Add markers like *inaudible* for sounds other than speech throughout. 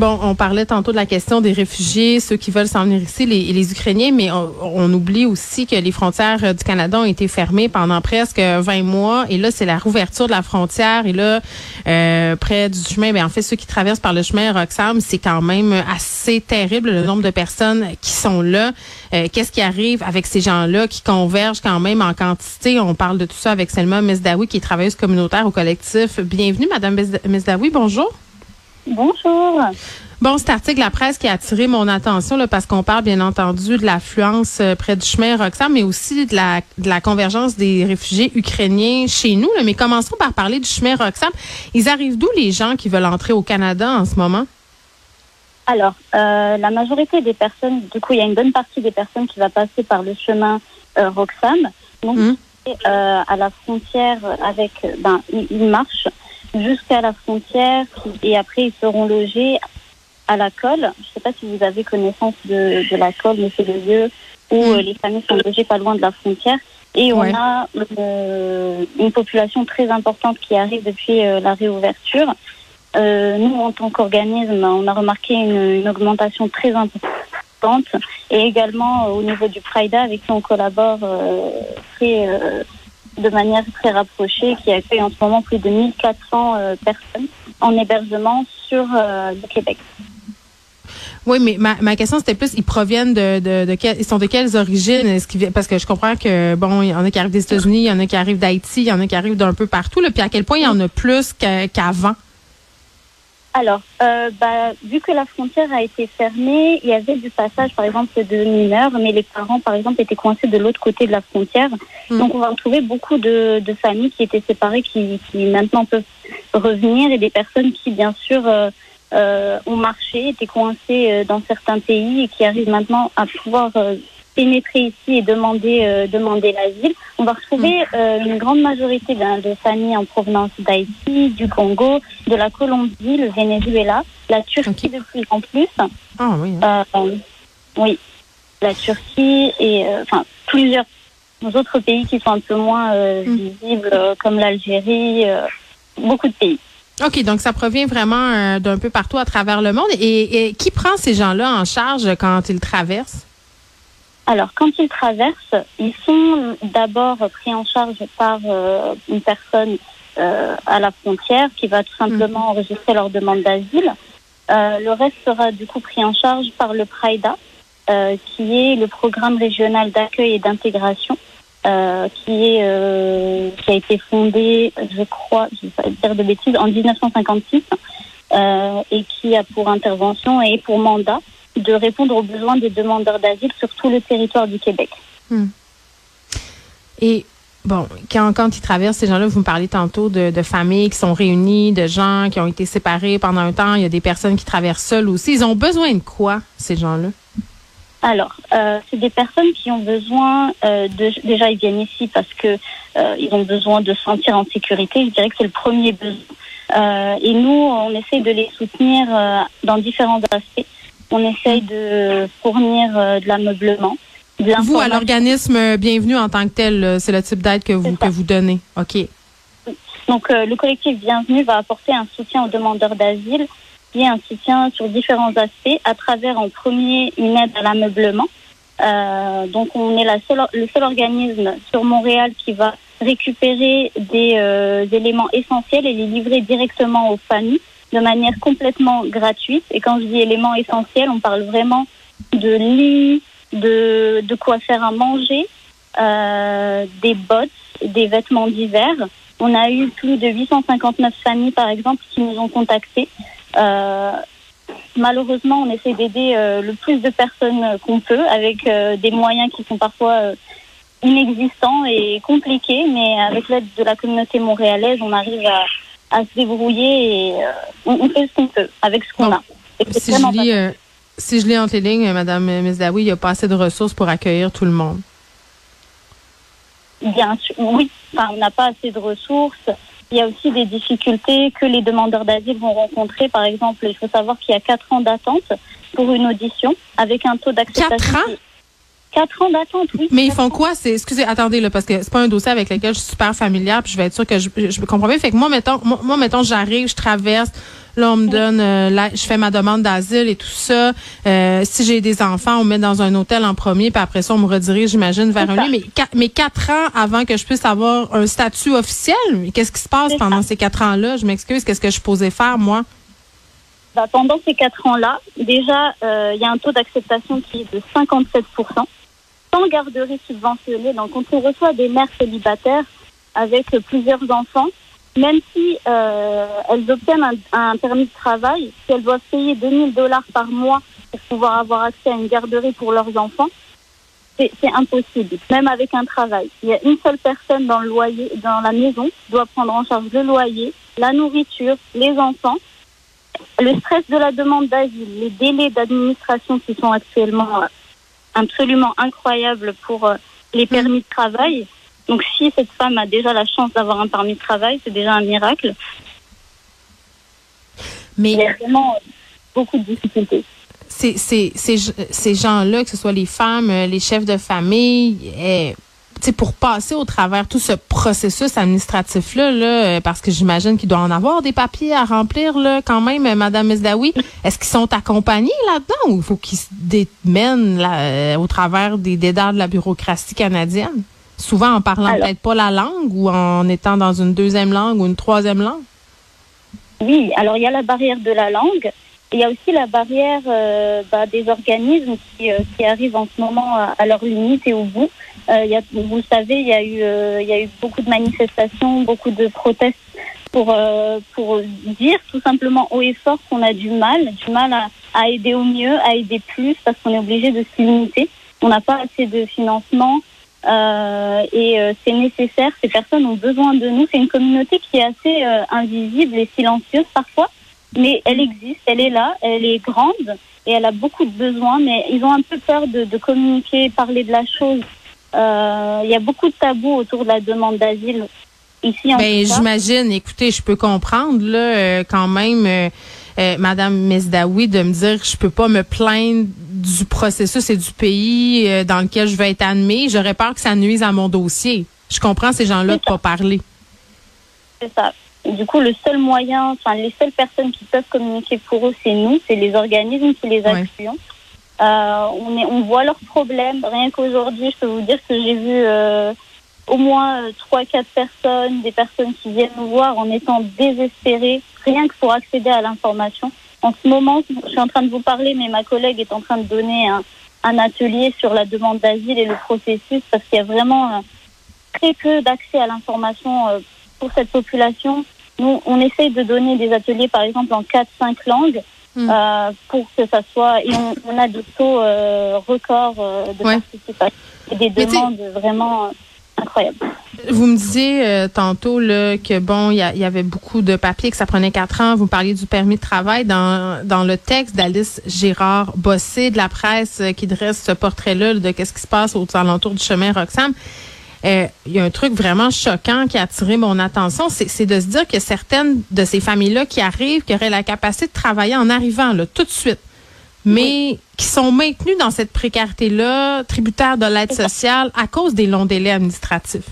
Bon, on parlait tantôt de la question des réfugiés, ceux qui veulent s'en venir ici, les, Ukrainiens, mais on, oublie aussi que les frontières euh, du Canada ont été fermées pendant presque 20 mois. Et là, c'est la rouverture de la frontière. Et là, euh, près du chemin, ben, en fait, ceux qui traversent par le chemin Roxham, c'est quand même assez terrible le nombre de personnes qui sont là. Euh, Qu'est-ce qui arrive avec ces gens-là qui convergent quand même en quantité? On parle de tout ça avec Selma Mesdaoui, qui est travailleuse communautaire au collectif. Bienvenue, Madame Mesdaoui. Bonjour. Bonjour. Bon, cet article la presse qui a attiré mon attention là, parce qu'on parle bien entendu de l'affluence euh, près du chemin Roxham, mais aussi de la, de la convergence des réfugiés ukrainiens chez nous. Là. Mais commençons par parler du chemin Roxham. Ils arrivent d'où les gens qui veulent entrer au Canada en ce moment? Alors, euh, la majorité des personnes, du coup, il y a une bonne partie des personnes qui va passer par le chemin euh, Roxham. Donc, mmh. euh, à la frontière avec, ben, ils marchent jusqu'à la frontière et après ils seront logés à la colle. Je ne sais pas si vous avez connaissance de, de la colle, mais c'est le lieu où mmh. les familles sont logées pas loin de la frontière. Et on ouais. a euh, une population très importante qui arrive depuis euh, la réouverture. Euh, nous, en tant qu'organisme, on a remarqué une, une, augmentation très importante et également au niveau du Prida avec qui on collabore très de manière très rapprochée, qui accueille en ce moment plus de 1400 euh, personnes en hébergement sur euh, le Québec. Oui, mais ma, ma question c'était plus, ils proviennent de, de, de ils sont de quelles origines? Parce que je comprends que bon, il y en a qui arrivent des États-Unis, il y en a qui arrivent d'Haïti, il y en a qui arrivent d'un peu partout. Puis à quel point il y en a plus qu'avant? Alors, euh, bah, vu que la frontière a été fermée, il y avait du passage, par exemple, de mineurs, mais les parents, par exemple, étaient coincés de l'autre côté de la frontière. Mmh. Donc, on va retrouver beaucoup de, de, familles qui étaient séparées, qui, qui, maintenant peuvent revenir, et des personnes qui, bien sûr, euh, euh, ont marché, étaient coincées dans certains pays et qui arrivent maintenant à pouvoir pénétrer ici et demander euh, demander l'asile, on va retrouver euh, une grande majorité de familles en provenance d'Haïti, du Congo, de la Colombie, le Venezuela, la Turquie okay. de plus en plus. Ah oui. Hein. Euh, oui, la Turquie et enfin plusieurs autres pays qui sont un peu moins mm. visibles, comme l'Algérie, beaucoup de pays. OK, donc ça provient vraiment d'un peu partout à travers le monde. Et, et qui prend ces gens-là en charge quand ils traversent? Alors, quand ils traversent, ils sont d'abord pris en charge par euh, une personne euh, à la frontière qui va tout simplement mmh. enregistrer leur demande d'asile. Euh, le reste sera du coup pris en charge par le PRAIDA, qui est le programme régional d'accueil et d'intégration, qui est qui a été fondé, je crois, je ne vais pas dire de bêtises, en 1956, et qui a pour intervention et pour mandat de répondre aux besoins des demandeurs d'asile sur tout le territoire du Québec. Hmm. Et bon, quand, quand ils traversent ces gens-là, vous me parlez tantôt de, de, familles qui sont réunies, de gens qui ont été séparés pendant un temps. Il y a des personnes qui traversent seules aussi. Ils ont besoin de quoi, ces gens-là? Alors, euh, c'est des personnes qui ont besoin euh, de. Déjà, ils viennent ici parce que euh, ils ont besoin de se sentir en sécurité. Je dirais que c'est le premier besoin. Et nous, on essaie de les soutenir dans différents aspects. On essaye de fournir euh, de l'ameublement. Vous, à l'organisme Bienvenue en tant que tel, c'est le type d'aide que vous, que vous donnez. OK. Donc, euh, le collectif Bienvenue va apporter un soutien aux demandeurs d'asile et un soutien sur différents aspects à travers, en premier, une aide à l'ameublement. Euh, donc, on est la seule, le seul organisme sur Montréal qui va récupérer des euh, éléments essentiels et les livrer directement aux familles de manière complètement gratuite. Et quand je dis éléments essentiels, on parle vraiment de lit, de, de quoi faire à manger, euh, des bottes, des vêtements d'hiver. On a eu plus de 859 familles, par exemple, qui nous ont contactés. Euh, malheureusement, on essaie d'aider euh, le plus de personnes qu'on peut avec euh, des moyens qui sont parfois euh, inexistants et compliqués, mais avec l'aide de la communauté montréalaise, on arrive à, à se débrouiller et euh, on, on, fait ce qu'on peut avec ce qu'on bon. a. Si je, lis, euh, si je lis entre les lignes, Madame Mesdaoui, il n'y a pas assez de ressources pour accueillir tout le monde. Bien sûr, oui. Enfin, on n'a pas assez de ressources. Il y a aussi des difficultés que les demandeurs d'asile vont rencontrer. Par exemple, il faut savoir qu'il y a quatre ans d'attente pour une audition avec un taux d'acceptation. Quatre ans? Quatre ans d'attente, oui. Mais ils font quoi? C'est, excusez, attendez, là, parce que c'est pas un dossier avec lequel je suis super familière, puis je vais être sûre que je, je comprends bien. Fait que moi, mettons, moi, moi mettons, j'arrive, je traverse, là, on me donne, euh, je fais ma demande d'asile et tout ça. Euh, si j'ai des enfants, on me met dans un hôtel en premier, puis après ça, on me redirige, j'imagine, vers un lieu. Mais, mais quatre ans avant que je puisse avoir un statut officiel, qu'est-ce qui se passe pendant ces quatre ans-là? Je m'excuse, qu'est-ce que je suis posée faire, moi? Bah, pendant ces quatre ans-là, déjà, euh, il y a un taux d'acceptation qui est de 57 sans garderie subventionnée. Donc, quand on reçoit des mères célibataires avec plusieurs enfants, même si euh, elles obtiennent un, un, permis de travail, si elles doivent payer 2000 dollars par mois pour pouvoir avoir accès à une garderie pour leurs enfants, c'est impossible, même avec un travail. Il y a une seule personne dans le loyer, dans la maison, qui doit prendre en charge le loyer, la nourriture, les enfants, le stress de la demande d'asile, les délais d'administration qui sont actuellement absolument incroyable pour euh, les permis de travail. Donc si cette femme a déjà la chance d'avoir un permis de travail, c'est déjà un miracle. Mais il y a vraiment beaucoup de difficultés. Ces, ces, ces, ces gens-là, que ce soit les femmes, euh, les chefs de famille, eh, pour passer au travers tout ce processus administratif-là, là, euh, parce que j'imagine qu'il doit en avoir des papiers à remplir là, quand même, euh, Madame Mesdaoui, est-ce qu'ils sont accompagnés là-dedans ou il faut qu'ils se démènent là, euh, au travers des dédards de la bureaucratie canadienne? Souvent en parlant peut-être pas la langue ou en étant dans une deuxième langue ou une troisième langue? Oui, alors il y a la barrière de la langue. Il y a aussi la barrière bah, des organismes qui, qui arrivent en ce moment à, à leur limite et au bout. Euh, y a, vous le savez, il y, a eu, euh, il y a eu beaucoup de manifestations, beaucoup de protestes pour, euh, pour dire tout simplement haut et fort qu'on a du mal, du mal à, à, aider au mieux, à aider plus, parce qu'on est obligé de se limiter. On n'a pas assez de financement euh, et euh, c'est nécessaire. Ces personnes ont besoin de nous. C'est une communauté qui est assez euh, invisible et silencieuse parfois, mais elle existe, elle est là, elle est grande et elle a beaucoup de besoins, mais ils ont un peu peur de, de communiquer, parler de la chose euh, il y a beaucoup de tabous autour de la demande d'asile ici en ben, J'imagine, écoutez, je peux comprendre là euh, quand même. Euh, Madame Mesdaoui de me dire que je peux pas me plaindre du processus et du pays dans lequel je vais être admis. J'aurais peur que ça nuise à mon dossier. Je comprends ces gens-là de pas parler. C'est ça. Du coup, le seul moyen, enfin, les seules personnes qui peuvent communiquer pour eux, c'est nous, c'est les organismes qui les accueillent. Euh, on, est, on voit leurs problèmes. Rien qu'aujourd'hui, je peux vous dire que j'ai vu euh, au moins euh, trois, quatre personnes, des personnes qui viennent nous voir en étant désespérées, rien que pour accéder à l'information. En ce moment, je suis en train de vous parler, mais ma collègue est en train de donner un, un atelier sur la demande d'asile et le processus, parce qu'il y a vraiment très peu d'accès à l'information pour cette population. Nous, on essaye de donner des ateliers, par exemple, en quatre, cinq langues. Hmm. Euh, pour que ça soit. Et on, a des taux euh, records euh, de participation et des demandes vraiment incroyables. Vous me disiez tantôt là, que bon, il y, avait beaucoup de papiers, que ça prenait quatre ans. Vous parliez du permis de travail dans, dans le texte d'Alice Gérard Bossé de la presse qui dresse ce portrait-là de qu'est-ce qui se passe aux alentours du chemin Roxham. Euh, il y a un truc vraiment choquant qui a attiré mon attention, c'est de se dire que certaines de ces familles-là qui arrivent, qui auraient la capacité de travailler en arrivant là, tout de suite, mais qui sont maintenues dans cette précarité-là, tributaires de l'aide sociale à cause des longs délais administratifs.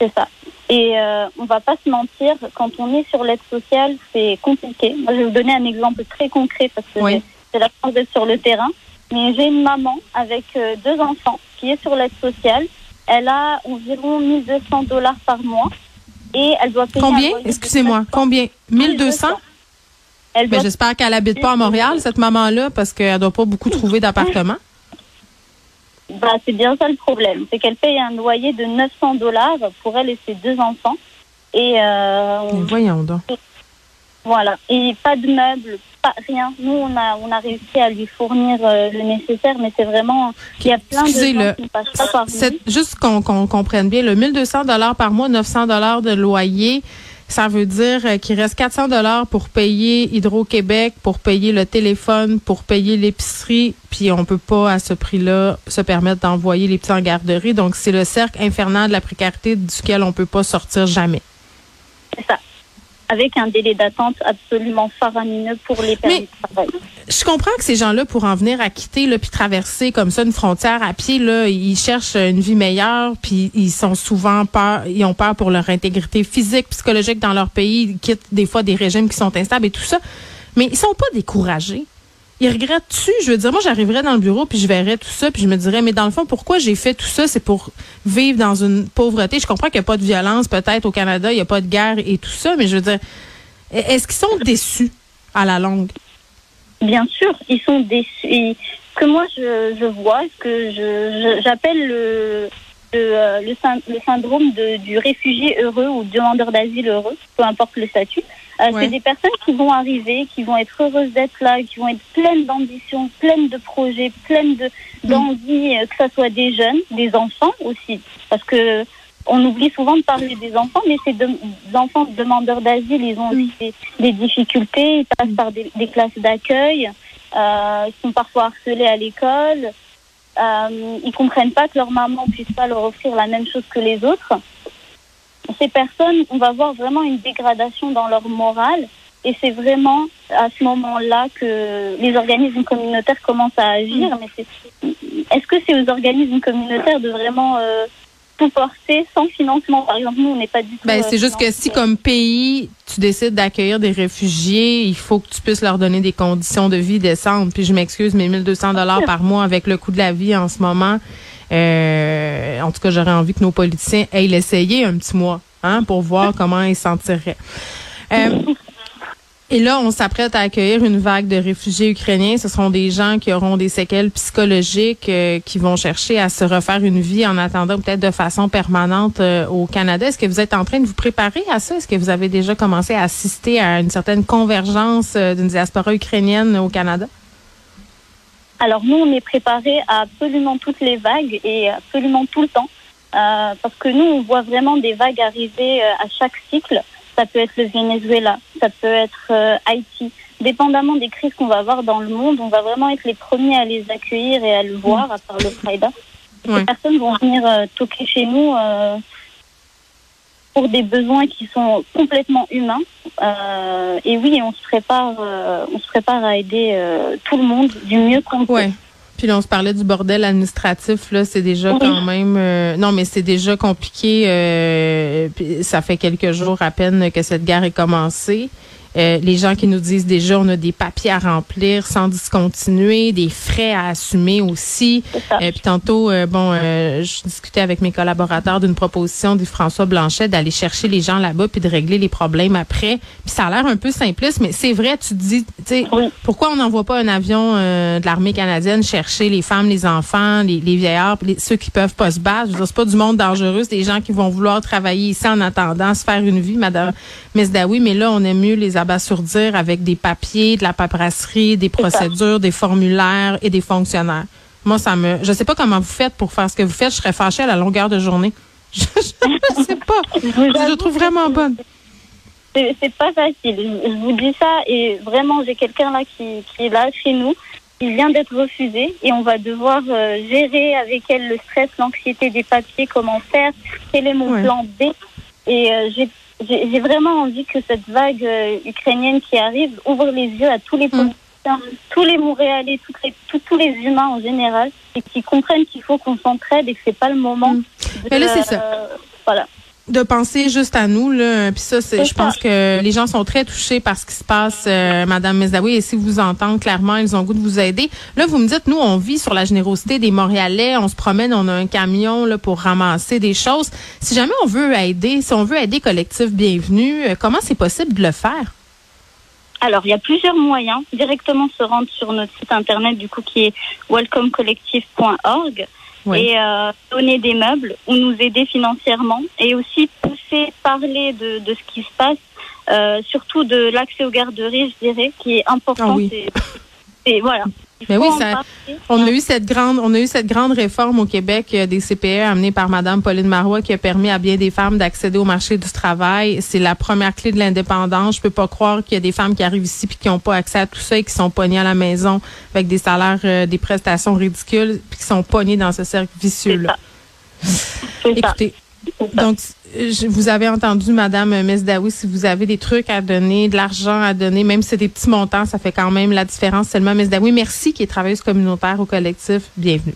C'est ça. Et euh, on va pas se mentir, quand on est sur l'aide sociale, c'est compliqué. Moi, je vais vous donner un exemple très concret parce que c'est la chance d'être sur le terrain. Mais j'ai une maman avec euh, deux enfants qui est sur l'aide sociale elle a environ 1200 dollars par mois et elle doit payer. Combien? Excusez-moi, combien? 1200 elle Mais j'espère qu'elle habite pas à Montréal, cette maman-là, parce qu'elle doit pas beaucoup trouver d'appartement. *laughs* Bah, c'est bien ça le problème. C'est qu'elle paye un loyer de 900 dollars pour elle et ses deux enfants. Et, euh, voyons donc. Voilà. Et pas de meubles, pas rien. Nous, on a, on a réussi à lui fournir euh, le nécessaire, mais c'est vraiment, il y a plein de gens qui passent pas par Juste qu'on comprenne bien, le 1200 dollars par mois, 900 dollars de loyer, ça veut dire euh, qu'il reste 400 dollars pour payer Hydro-Québec, pour payer le téléphone, pour payer l'épicerie, puis on peut pas à ce prix-là se permettre d'envoyer les petits en garderie. Donc c'est le cercle infernal de la précarité duquel on peut pas sortir jamais. C'est ça. Avec un délai d'attente absolument faramineux pour les permis de travail. Je comprends que ces gens-là, pour en venir à quitter, là, puis traverser comme ça une frontière à pied, là, ils cherchent une vie meilleure, puis ils sont souvent peur, ils ont peur pour leur intégrité physique, psychologique dans leur pays, ils quittent des fois des régimes qui sont instables et tout ça. Mais ils sont pas découragés. Ils regrettent-tu? Je veux dire, moi, j'arriverais dans le bureau, puis je verrais tout ça, puis je me dirais, mais dans le fond, pourquoi j'ai fait tout ça? C'est pour vivre dans une pauvreté. Je comprends qu'il n'y a pas de violence, peut-être, au Canada, il n'y a pas de guerre et tout ça, mais je veux dire, est-ce qu'ils sont déçus à la longue? Bien sûr, ils sont déçus. que moi, je, je vois, ce que je, j'appelle le, le, le, syndrome de, du réfugié heureux ou demandeur d'asile heureux, peu importe le statut. Euh, c'est des personnes qui vont arriver, qui vont être heureuses d'être là, qui vont être pleines d'ambition, pleines de projets, pleines de d'envie, euh, que ce soit des jeunes, des enfants aussi, parce que on oublie souvent de parler des enfants, mais ces enfants demandeurs d'asile, ils ont aussi des, difficultés, ils passent par des, classes d'accueil, euh, ils sont parfois harcelés à l'école, euh, ils comprennent pas que leur maman puisse pas leur offrir la même chose que les autres ces personnes, on va voir vraiment une dégradation dans leur morale. Et c'est vraiment à ce moment-là que les organismes communautaires commencent à agir. Mm. Mais est-ce que c'est aux organismes communautaires de vraiment euh, tout porter sans financement? Par exemple, nous, on n'est pas du tout. Ben, c'est juste que si, comme pays, tu décides d'accueillir des réfugiés, il faut que tu puisses leur donner des conditions de vie décentes. Puis je m'excuse, mais 1200 dollars par mois avec le coût de la vie en ce moment. Euh, en tout cas, j'aurais envie que nos politiciens aillent l'essayer un petit mois, hein, pour voir *laughs* comment ils s'en tireraient. Euh, et là, on s'apprête à accueillir une vague de réfugiés ukrainiens. Ce seront des gens qui auront des séquelles psychologiques, euh, qui vont chercher à se refaire une vie en attendant peut-être de façon permanente au Canada. Est-ce que vous êtes en train de vous préparer à ça? Est-ce que vous avez déjà commencé à assister à une certaine convergence d'une diaspora ukrainienne au Canada? Alors nous, on est préparé à absolument toutes les vagues et absolument tout le temps. Euh, parce que nous, on voit vraiment des vagues arriver euh, à chaque cycle. Ça peut être le Venezuela, ça peut être euh, Haïti. Dépendamment des crises qu'on va avoir dans le monde, on va vraiment être les premiers à les accueillir et à le voir, à part le Prida. Ces personnes vont venir toquer chez nous pour des besoins qui sont complètement humains. Euh, et oui, on se prépare, euh, on se prépare à aider euh, tout le monde du mieux qu'on peut. Ouais. Puis là, on se parlait du bordel administratif. Là, c'est déjà quand même. non, mais c'est déjà compliqué. Puis ça fait quelques jours à peine que cette guerre est commencée. Euh, les gens qui nous disent déjà on a des papiers à remplir sans discontinuer, des frais à assumer aussi. Et euh, puis tantôt, euh, bon, je discutais avec mes collaborateurs d'une proposition du François Blanchet d'aller chercher les gens là-bas puis de régler les problèmes après. Puis ça a l'air un peu simpliste, mais c'est vrai, tu te dis, tu sais, pourquoi on n'envoie pas un avion de l'armée canadienne chercher les femmes, les enfants, les, les vieillards, ceux qui peuvent pas se battre? Je veux c'est pas du monde dangereux, c'est des gens qui vont vouloir travailler ici en attendant se faire une vie, Madame Mesdaoui. Mais là, on aime mieux les abasourdir avec des papiers, de la paperasserie, des procédures, des formulaires et des fonctionnaires. Moi, ça me, je sais pas comment vous faites pour faire ce que vous faites. Je serais fâchée à la longueur de journée. *laughs* Je, ne sais pas. je, je trouve vraiment bonne. C'est pas facile. Je vous dis ça et vraiment, j'ai quelqu'un là qui, qui est là chez nous. Il vient d'être refusé et on va devoir euh, gérer avec elle le stress, l'anxiété des papiers, comment faire, quel est mon plan B. Et euh, j'ai j'ai vraiment envie que cette vague euh, ukrainienne qui arrive ouvre les yeux à tous les mm. politiciens, tous les Montréalais, les, tous les humains en général, et qui comprennent qu'il faut qu'on s'entraide et que c'est pas le moment. Mm. Mais là, c'est ça. Euh, voilà de penser juste à nous là. Puis ça c'est je pense que les gens sont très touchés par ce qui se passe euh, madame Mezaoui. Et si vous entendez clairement ils ont goût de vous aider. Là vous me dites nous on vit sur la générosité des Montréalais. On se promène on a un camion là pour ramasser des choses. Si jamais on veut aider si on veut aider collectif bienvenue euh, comment c'est possible de le faire? Alors, il y a plusieurs moyens. Directement se rendre sur notre site internet, du coup, qui est welcomecollectif.org et euh, donner des meubles ou nous aider financièrement et aussi pousser, parler de, de ce qui se passe, euh, surtout de l'accès aux garderies, je dirais, qui est important. Ah voilà. Mais oui, ça, on a eu cette grande, on a eu cette grande réforme au Québec euh, des CPE amenée par Madame Pauline Marois qui a permis à bien des femmes d'accéder au marché du travail. C'est la première clé de l'indépendance. Je peux pas croire qu'il y a des femmes qui arrivent ici puis qui n'ont pas accès à tout ça et qui sont pognées à la maison avec des salaires, euh, des prestations ridicules puis qui sont pognées dans ce cercle vicieux là. Écoutez, donc je, vous avez entendu, Madame Mesdaoui, si vous avez des trucs à donner, de l'argent à donner, même si c'est des petits montants, ça fait quand même la différence seulement. Mesdaoui, merci qui est travailleuse communautaire au collectif. Bienvenue.